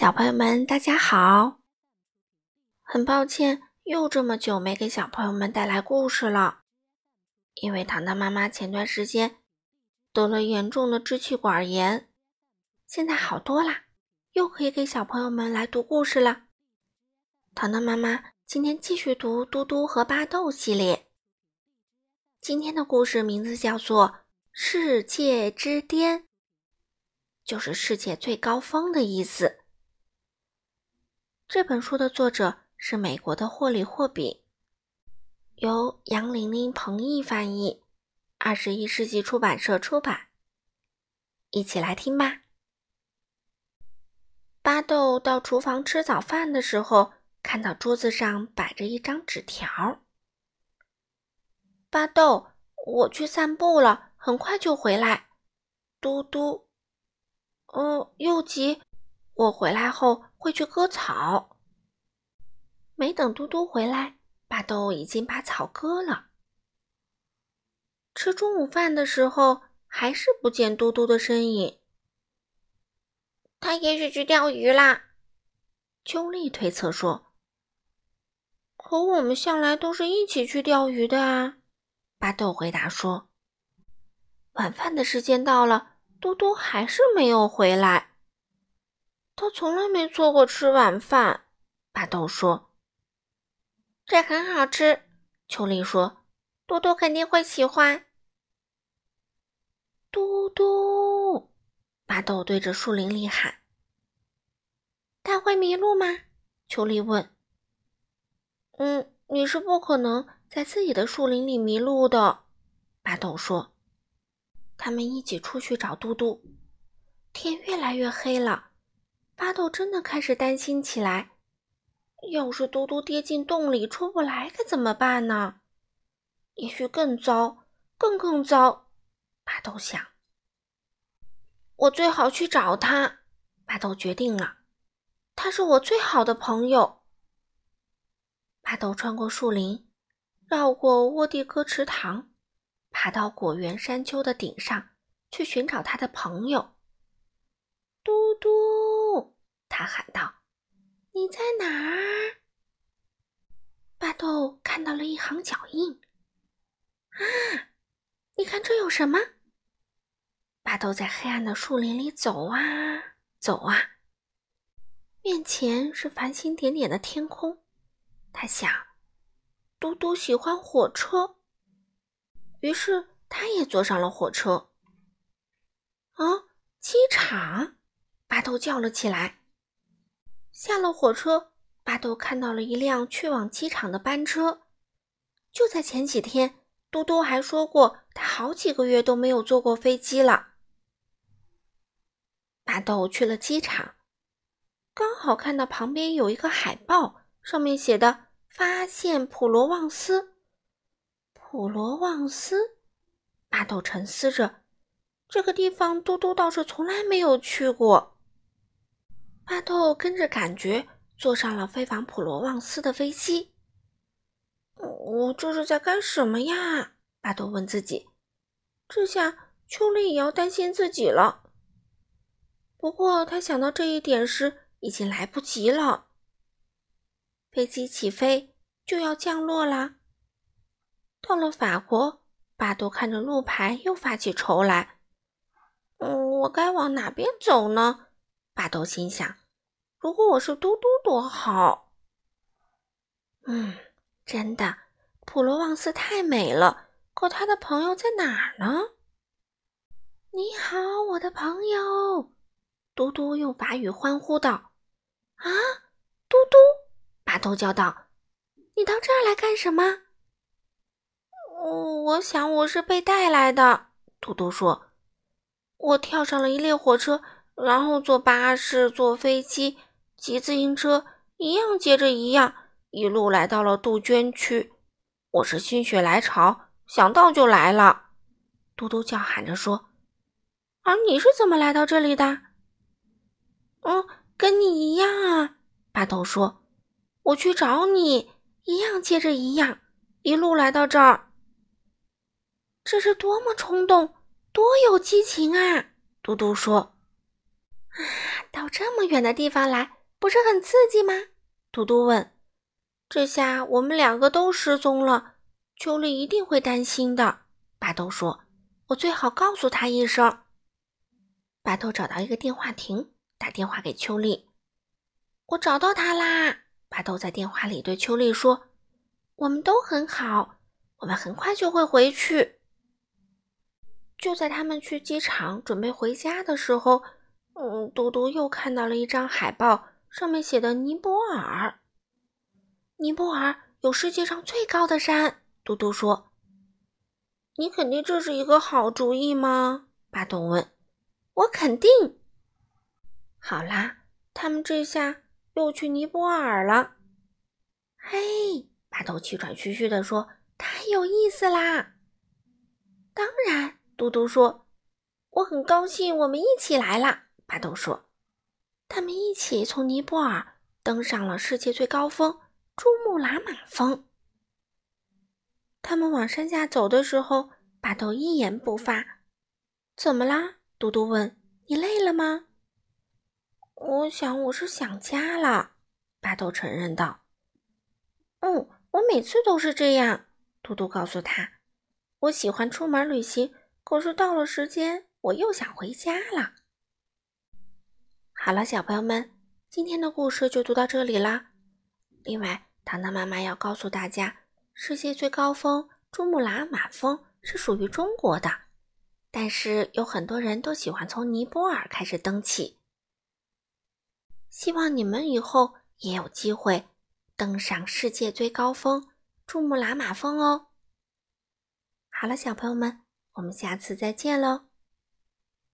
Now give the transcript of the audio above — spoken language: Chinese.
小朋友们，大家好！很抱歉，又这么久没给小朋友们带来故事了，因为糖糖妈妈前段时间得了严重的支气管炎，现在好多啦，又可以给小朋友们来读故事了。糖糖妈妈今天继续读《嘟嘟和巴豆》系列，今天的故事名字叫做《世界之巅》，就是世界最高峰的意思。这本书的作者是美国的霍里·霍比，由杨玲玲、彭毅翻译，二十一世纪出版社出版。一起来听吧。巴豆到厨房吃早饭的时候，看到桌子上摆着一张纸条。巴豆，我去散步了，很快就回来。嘟嘟，嗯，又急。我回来后会去割草。没等嘟嘟回来，巴豆已经把草割了。吃中午饭的时候，还是不见嘟嘟的身影。他也许去钓鱼啦，秋丽推测说。可我们向来都是一起去钓鱼的啊，巴豆回答说。晚饭的时间到了，嘟嘟还是没有回来。他从来没错过吃晚饭，巴豆说：“这很好吃。”秋丽说：“嘟嘟肯定会喜欢。”嘟嘟，巴豆对着树林里喊：“他会迷路吗？”秋丽问。“嗯，你是不可能在自己的树林里迷路的。”巴豆说。他们一起出去找嘟嘟。天越来越黑了。巴豆真的开始担心起来，要是嘟嘟跌进洞里出不来，该怎么办呢？也许更糟，更更糟。巴豆想，我最好去找他。巴豆决定了，他是我最好的朋友。巴豆穿过树林，绕过沃蒂哥池塘，爬到果园山丘的顶上，去寻找他的朋友。嘟嘟，他喊道：“你在哪儿？”巴豆看到了一行脚印。啊，你看这有什么？巴豆在黑暗的树林里走啊走啊，面前是繁星点点的天空。他想，嘟嘟喜欢火车，于是他也坐上了火车。啊，机场！巴豆叫了起来。下了火车，巴豆看到了一辆去往机场的班车。就在前几天，嘟嘟还说过他好几个月都没有坐过飞机了。巴豆去了机场，刚好看到旁边有一个海报，上面写的“发现普罗旺斯”。普罗旺斯，巴豆沉思着，这个地方嘟嘟倒是从来没有去过。巴豆跟着感觉坐上了飞往普罗旺斯的飞机。我这是在干什么呀？巴豆问自己。这下秋丽也要担心自己了。不过他想到这一点时，已经来不及了。飞机起飞就要降落啦。到了法国，巴豆看着路牌又发起愁来。嗯，我该往哪边走呢？巴豆心想。如果我是嘟嘟多好！嗯，真的，普罗旺斯太美了。可他的朋友在哪儿呢？你好，我的朋友！嘟嘟用法语欢呼道：“啊，嘟嘟！”巴豆叫道：“你到这儿来干什么？”“我我想我是被带来的。”嘟嘟说：“我跳上了一列火车，然后坐巴士，坐飞机。”骑自行车一样接着一样，一路来到了杜鹃区。我是心血来潮，想到就来了。嘟嘟叫喊着说：“而你是怎么来到这里的？”“嗯，跟你一样啊。”巴豆说：“我去找你，一样接着一样，一路来到这儿。这是多么冲动，多有激情啊！”嘟嘟说：“啊。”到这么远的地方来，不是很刺激吗？嘟嘟问。这下我们两个都失踪了，秋丽一定会担心的。巴豆说：“我最好告诉他一声。”巴豆找到一个电话亭，打电话给秋丽。我找到他啦！巴豆在电话里对秋丽说：“我们都很好，我们很快就会回去。”就在他们去机场准备回家的时候，嗯，嘟嘟又看到了一张海报，上面写的尼泊尔。尼泊尔有世界上最高的山。嘟嘟说：“你肯定这是一个好主意吗？”巴豆问。“我肯定。”好啦，他们这下又去尼泊尔了。嘿，巴豆气喘吁吁地说：“太有意思啦！”当然。嘟嘟说：“我很高兴，我们一起来啦。”巴豆说：“他们一起从尼泊尔登上了世界最高峰——珠穆朗玛峰。”他们往山下走的时候，巴豆一言不发。“怎么啦？”嘟嘟问。“你累了吗？”“我想我是想家了。”巴豆承认道。“嗯，我每次都是这样。”嘟嘟告诉他，“我喜欢出门旅行。”可是到了时间，我又想回家了。好了，小朋友们，今天的故事就读到这里啦。另外，糖糖妈妈要告诉大家，世界最高峰珠穆朗玛峰是属于中国的，但是有很多人都喜欢从尼泊尔开始登起。希望你们以后也有机会登上世界最高峰珠穆朗玛峰哦。好了，小朋友们。我们下次再见喽。